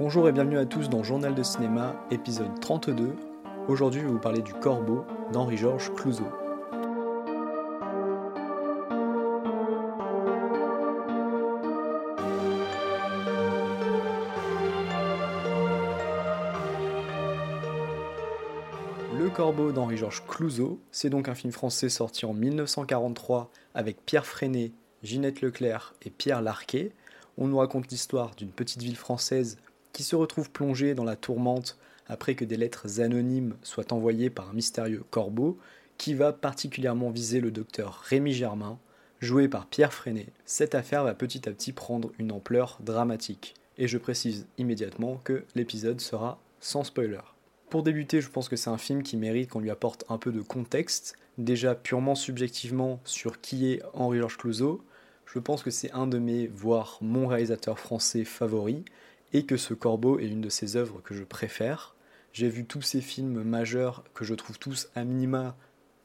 Bonjour et bienvenue à tous dans Journal de cinéma, épisode 32. Aujourd'hui, je vais vous parler du Corbeau d'Henri-Georges Clouzot. Le Corbeau d'Henri-Georges Clouzot, c'est donc un film français sorti en 1943 avec Pierre Freinet, Ginette Leclerc et Pierre Larquet. On nous raconte l'histoire d'une petite ville française qui se retrouve plongée dans la tourmente après que des lettres anonymes soient envoyées par un mystérieux corbeau qui va particulièrement viser le docteur Rémi Germain, joué par Pierre Freinet. Cette affaire va petit à petit prendre une ampleur dramatique. Et je précise immédiatement que l'épisode sera sans spoiler. Pour débuter, je pense que c'est un film qui mérite qu'on lui apporte un peu de contexte, déjà purement subjectivement sur qui est Henri-Georges Clouzot. Je pense que c'est un de mes, voire mon réalisateur français favori, et que ce corbeau est une de ses œuvres que je préfère. J'ai vu tous ces films majeurs que je trouve tous à minima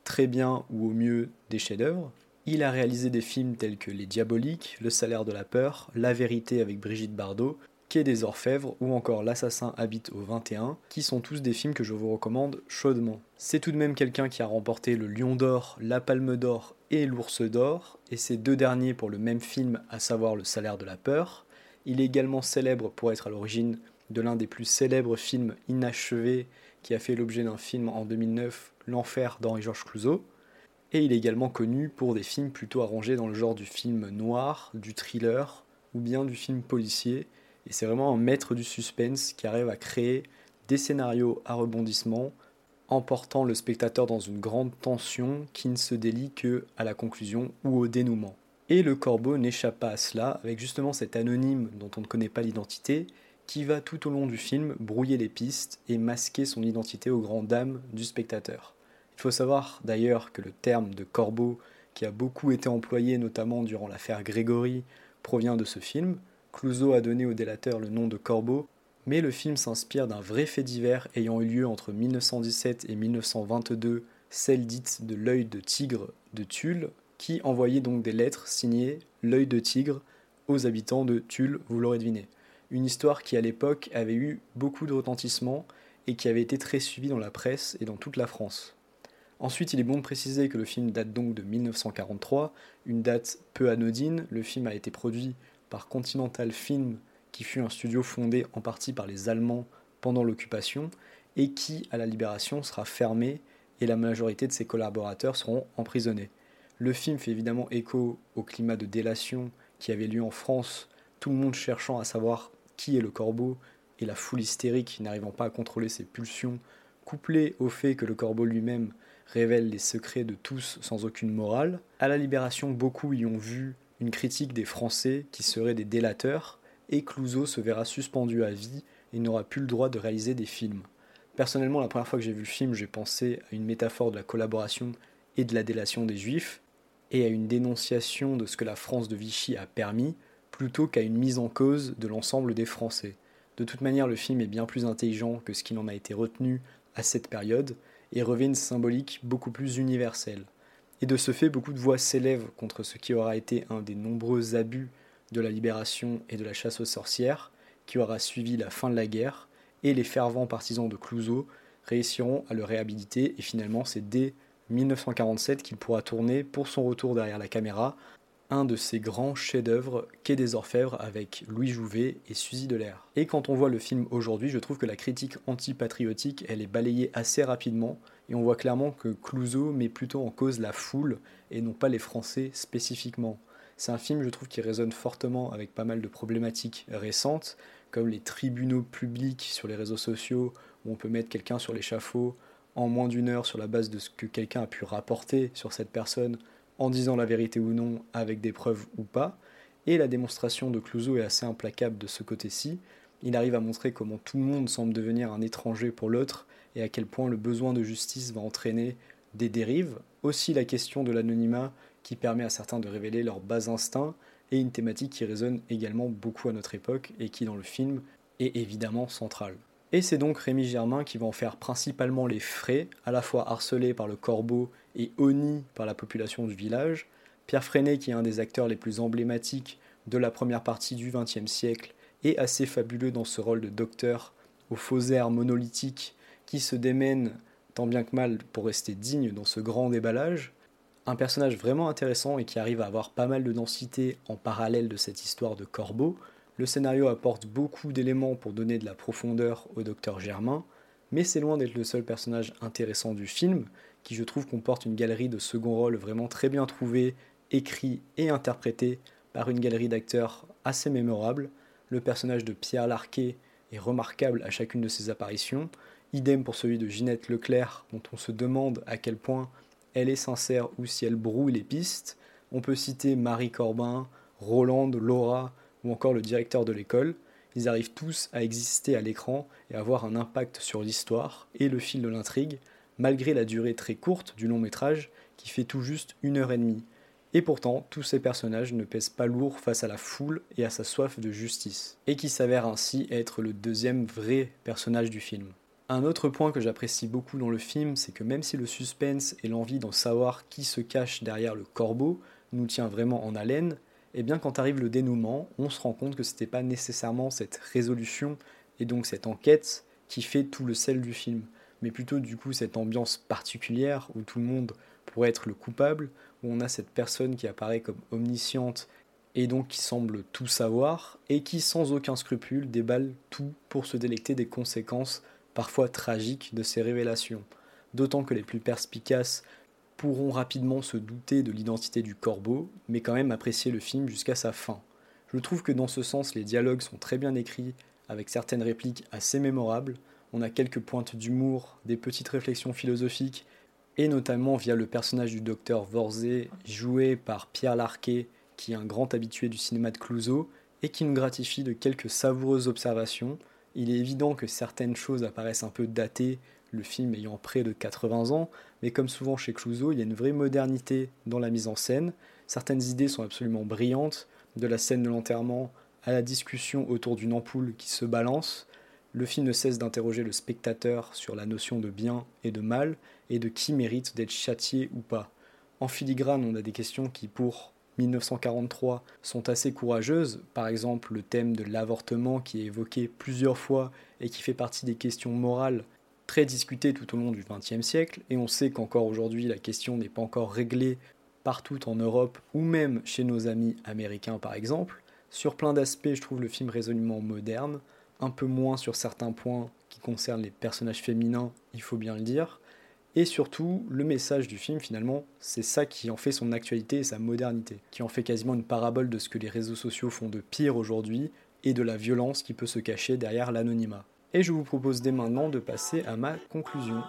très bien ou au mieux des chefs-d'œuvre. Il a réalisé des films tels que Les Diaboliques, Le Salaire de la Peur, La Vérité avec Brigitte Bardot, Quai des Orfèvres ou encore L'Assassin habite au 21, qui sont tous des films que je vous recommande chaudement. C'est tout de même quelqu'un qui a remporté le Lion d'Or, la Palme d'Or et l'Ours d'Or, et ces deux derniers pour le même film, à savoir Le Salaire de la Peur. Il est également célèbre pour être à l'origine de l'un des plus célèbres films inachevés qui a fait l'objet d'un film en 2009, L'Enfer d'Henri-Georges Clouzot. Et il est également connu pour des films plutôt arrangés dans le genre du film noir, du thriller ou bien du film policier. Et c'est vraiment un maître du suspense qui arrive à créer des scénarios à rebondissement, emportant le spectateur dans une grande tension qui ne se délie que à la conclusion ou au dénouement. Et le corbeau n'échappe pas à cela, avec justement cet anonyme dont on ne connaît pas l'identité, qui va tout au long du film brouiller les pistes et masquer son identité aux grandes dames du spectateur. Il faut savoir d'ailleurs que le terme de corbeau, qui a beaucoup été employé notamment durant l'affaire Grégory, provient de ce film. Clouseau a donné au délateur le nom de corbeau, mais le film s'inspire d'un vrai fait divers ayant eu lieu entre 1917 et 1922, celle dite de l'œil de tigre de Tulle, qui envoyait donc des lettres signées L'œil de tigre aux habitants de Tulle, vous l'aurez deviné. Une histoire qui à l'époque avait eu beaucoup de retentissement et qui avait été très suivie dans la presse et dans toute la France. Ensuite, il est bon de préciser que le film date donc de 1943, une date peu anodine. Le film a été produit par Continental Film, qui fut un studio fondé en partie par les Allemands pendant l'occupation, et qui, à la libération, sera fermé et la majorité de ses collaborateurs seront emprisonnés. Le film fait évidemment écho au climat de délation qui avait lieu en France, tout le monde cherchant à savoir qui est le corbeau et la foule hystérique n'arrivant pas à contrôler ses pulsions, couplé au fait que le corbeau lui-même révèle les secrets de tous sans aucune morale. À la Libération, beaucoup y ont vu une critique des Français qui seraient des délateurs, et Clouseau se verra suspendu à vie et n'aura plus le droit de réaliser des films. Personnellement, la première fois que j'ai vu le film, j'ai pensé à une métaphore de la collaboration et de la délation des Juifs, et à une dénonciation de ce que la France de Vichy a permis, plutôt qu'à une mise en cause de l'ensemble des Français. De toute manière, le film est bien plus intelligent que ce qu'il en a été retenu à cette période, et revêt une symbolique beaucoup plus universelle. Et de ce fait, beaucoup de voix s'élèvent contre ce qui aura été un des nombreux abus de la libération et de la chasse aux sorcières, qui aura suivi la fin de la guerre, et les fervents partisans de Clouseau réussiront à le réhabiliter, et finalement c'est dès 1947 qu'il pourra tourner pour son retour derrière la caméra un de ses grands chefs-d'œuvre, Quai des Orfèvres, avec Louis Jouvet et Suzy Delair. Et quand on voit le film aujourd'hui, je trouve que la critique antipatriotique, elle est balayée assez rapidement, et on voit clairement que Clouseau met plutôt en cause la foule, et non pas les Français spécifiquement. C'est un film, je trouve, qui résonne fortement avec pas mal de problématiques récentes, comme les tribunaux publics sur les réseaux sociaux, où on peut mettre quelqu'un sur l'échafaud, en moins d'une heure sur la base de ce que quelqu'un a pu rapporter sur cette personne en disant la vérité ou non, avec des preuves ou pas. Et la démonstration de Clouseau est assez implacable de ce côté-ci. Il arrive à montrer comment tout le monde semble devenir un étranger pour l'autre et à quel point le besoin de justice va entraîner des dérives. Aussi la question de l'anonymat qui permet à certains de révéler leurs bas instincts et une thématique qui résonne également beaucoup à notre époque et qui dans le film est évidemment centrale. Et c'est donc Rémi Germain qui va en faire principalement les frais, à la fois harcelé par le corbeau et honni par la population du village. Pierre Freinet, qui est un des acteurs les plus emblématiques de la première partie du XXe siècle, est assez fabuleux dans ce rôle de docteur au faux air monolithique qui se démène tant bien que mal pour rester digne dans ce grand déballage. Un personnage vraiment intéressant et qui arrive à avoir pas mal de densité en parallèle de cette histoire de corbeau. Le scénario apporte beaucoup d'éléments pour donner de la profondeur au docteur Germain, mais c'est loin d'être le seul personnage intéressant du film, qui je trouve comporte une galerie de second rôle vraiment très bien trouvée, écrit et interprété par une galerie d'acteurs assez mémorable. Le personnage de Pierre Larquet est remarquable à chacune de ses apparitions, idem pour celui de Ginette Leclerc, dont on se demande à quel point elle est sincère ou si elle brouille les pistes. On peut citer Marie Corbin, Roland, Laura ou encore le directeur de l'école. Ils arrivent tous à exister à l'écran et avoir un impact sur l'histoire et le fil de l'intrigue, malgré la durée très courte du long métrage qui fait tout juste une heure et demie. Et pourtant, tous ces personnages ne pèsent pas lourd face à la foule et à sa soif de justice, et qui s'avère ainsi être le deuxième vrai personnage du film. Un autre point que j'apprécie beaucoup dans le film, c'est que même si le suspense et l'envie d'en savoir qui se cache derrière le corbeau nous tient vraiment en haleine, et eh bien quand arrive le dénouement, on se rend compte que ce n'était pas nécessairement cette résolution et donc cette enquête qui fait tout le sel du film, mais plutôt du coup cette ambiance particulière où tout le monde pourrait être le coupable, où on a cette personne qui apparaît comme omnisciente et donc qui semble tout savoir, et qui sans aucun scrupule déballe tout pour se délecter des conséquences parfois tragiques de ces révélations. D'autant que les plus perspicaces pourront rapidement se douter de l'identité du corbeau, mais quand même apprécier le film jusqu'à sa fin. Je trouve que dans ce sens, les dialogues sont très bien écrits, avec certaines répliques assez mémorables. On a quelques pointes d'humour, des petites réflexions philosophiques et notamment via le personnage du docteur Vorzé, joué par Pierre Larquet, qui est un grand habitué du cinéma de Clouseau, et qui nous gratifie de quelques savoureuses observations. Il est évident que certaines choses apparaissent un peu datées, le film ayant près de 80 ans, mais comme souvent chez Clouseau, il y a une vraie modernité dans la mise en scène. Certaines idées sont absolument brillantes, de la scène de l'enterrement à la discussion autour d'une ampoule qui se balance, le film ne cesse d'interroger le spectateur sur la notion de bien et de mal, et de qui mérite d'être châtié ou pas. En filigrane, on a des questions qui, pour 1943, sont assez courageuses, par exemple le thème de l'avortement qui est évoqué plusieurs fois et qui fait partie des questions morales très discutées tout au long du XXe siècle, et on sait qu'encore aujourd'hui la question n'est pas encore réglée partout en Europe ou même chez nos amis américains par exemple. Sur plein d'aspects, je trouve le film résolument moderne, un peu moins sur certains points qui concernent les personnages féminins, il faut bien le dire. Et surtout, le message du film, finalement, c'est ça qui en fait son actualité et sa modernité, qui en fait quasiment une parabole de ce que les réseaux sociaux font de pire aujourd'hui et de la violence qui peut se cacher derrière l'anonymat. Et je vous propose dès maintenant de passer à ma conclusion.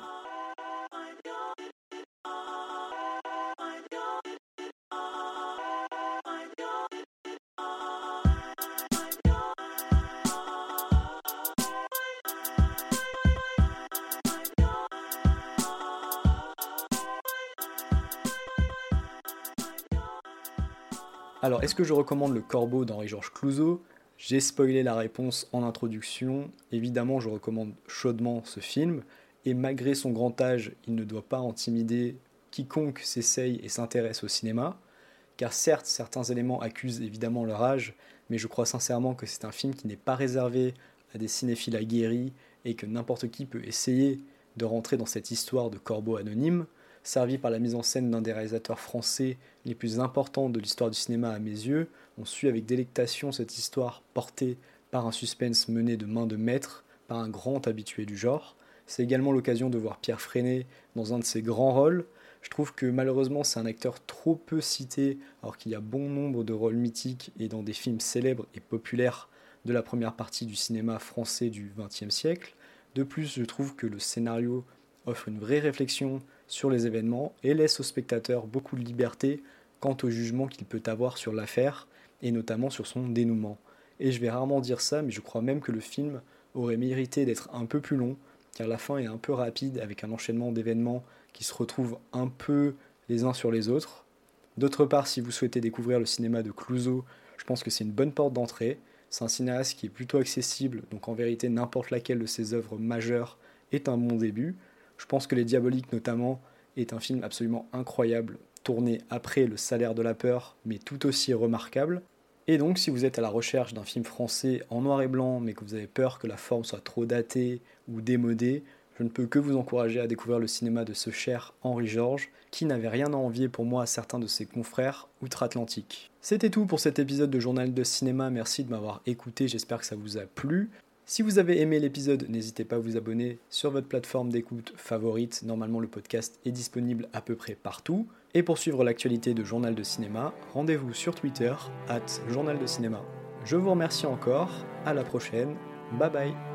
Alors, est-ce que je recommande Le Corbeau d'Henri-Georges Clouzot J'ai spoilé la réponse en introduction. Évidemment, je recommande chaudement ce film. Et malgré son grand âge, il ne doit pas intimider quiconque s'essaye et s'intéresse au cinéma. Car certes, certains éléments accusent évidemment leur âge, mais je crois sincèrement que c'est un film qui n'est pas réservé à des cinéphiles aguerris et que n'importe qui peut essayer de rentrer dans cette histoire de corbeau anonyme servi par la mise en scène d'un des réalisateurs français les plus importants de l'histoire du cinéma à mes yeux. On suit avec délectation cette histoire portée par un suspense mené de main de maître par un grand habitué du genre. C'est également l'occasion de voir Pierre Freinet dans un de ses grands rôles. Je trouve que malheureusement c'est un acteur trop peu cité alors qu'il y a bon nombre de rôles mythiques et dans des films célèbres et populaires de la première partie du cinéma français du XXe siècle. De plus, je trouve que le scénario offre une vraie réflexion sur les événements et laisse au spectateur beaucoup de liberté quant au jugement qu'il peut avoir sur l'affaire et notamment sur son dénouement. Et je vais rarement dire ça, mais je crois même que le film aurait mérité d'être un peu plus long, car la fin est un peu rapide avec un enchaînement d'événements qui se retrouvent un peu les uns sur les autres. D'autre part, si vous souhaitez découvrir le cinéma de Clouseau, je pense que c'est une bonne porte d'entrée. C'est un cinéaste qui est plutôt accessible, donc en vérité n'importe laquelle de ses œuvres majeures est un bon début. Je pense que Les Diaboliques notamment est un film absolument incroyable, tourné après Le salaire de la peur, mais tout aussi remarquable. Et donc, si vous êtes à la recherche d'un film français en noir et blanc, mais que vous avez peur que la forme soit trop datée ou démodée, je ne peux que vous encourager à découvrir le cinéma de ce cher Henri Georges, qui n'avait rien à envier pour moi à certains de ses confrères outre-Atlantique. C'était tout pour cet épisode de Journal de Cinéma, merci de m'avoir écouté, j'espère que ça vous a plu. Si vous avez aimé l'épisode, n'hésitez pas à vous abonner sur votre plateforme d'écoute favorite. Normalement, le podcast est disponible à peu près partout. Et pour suivre l'actualité de Journal de Cinéma, rendez-vous sur Twitter, at Journal de Cinéma. Je vous remercie encore, à la prochaine, bye bye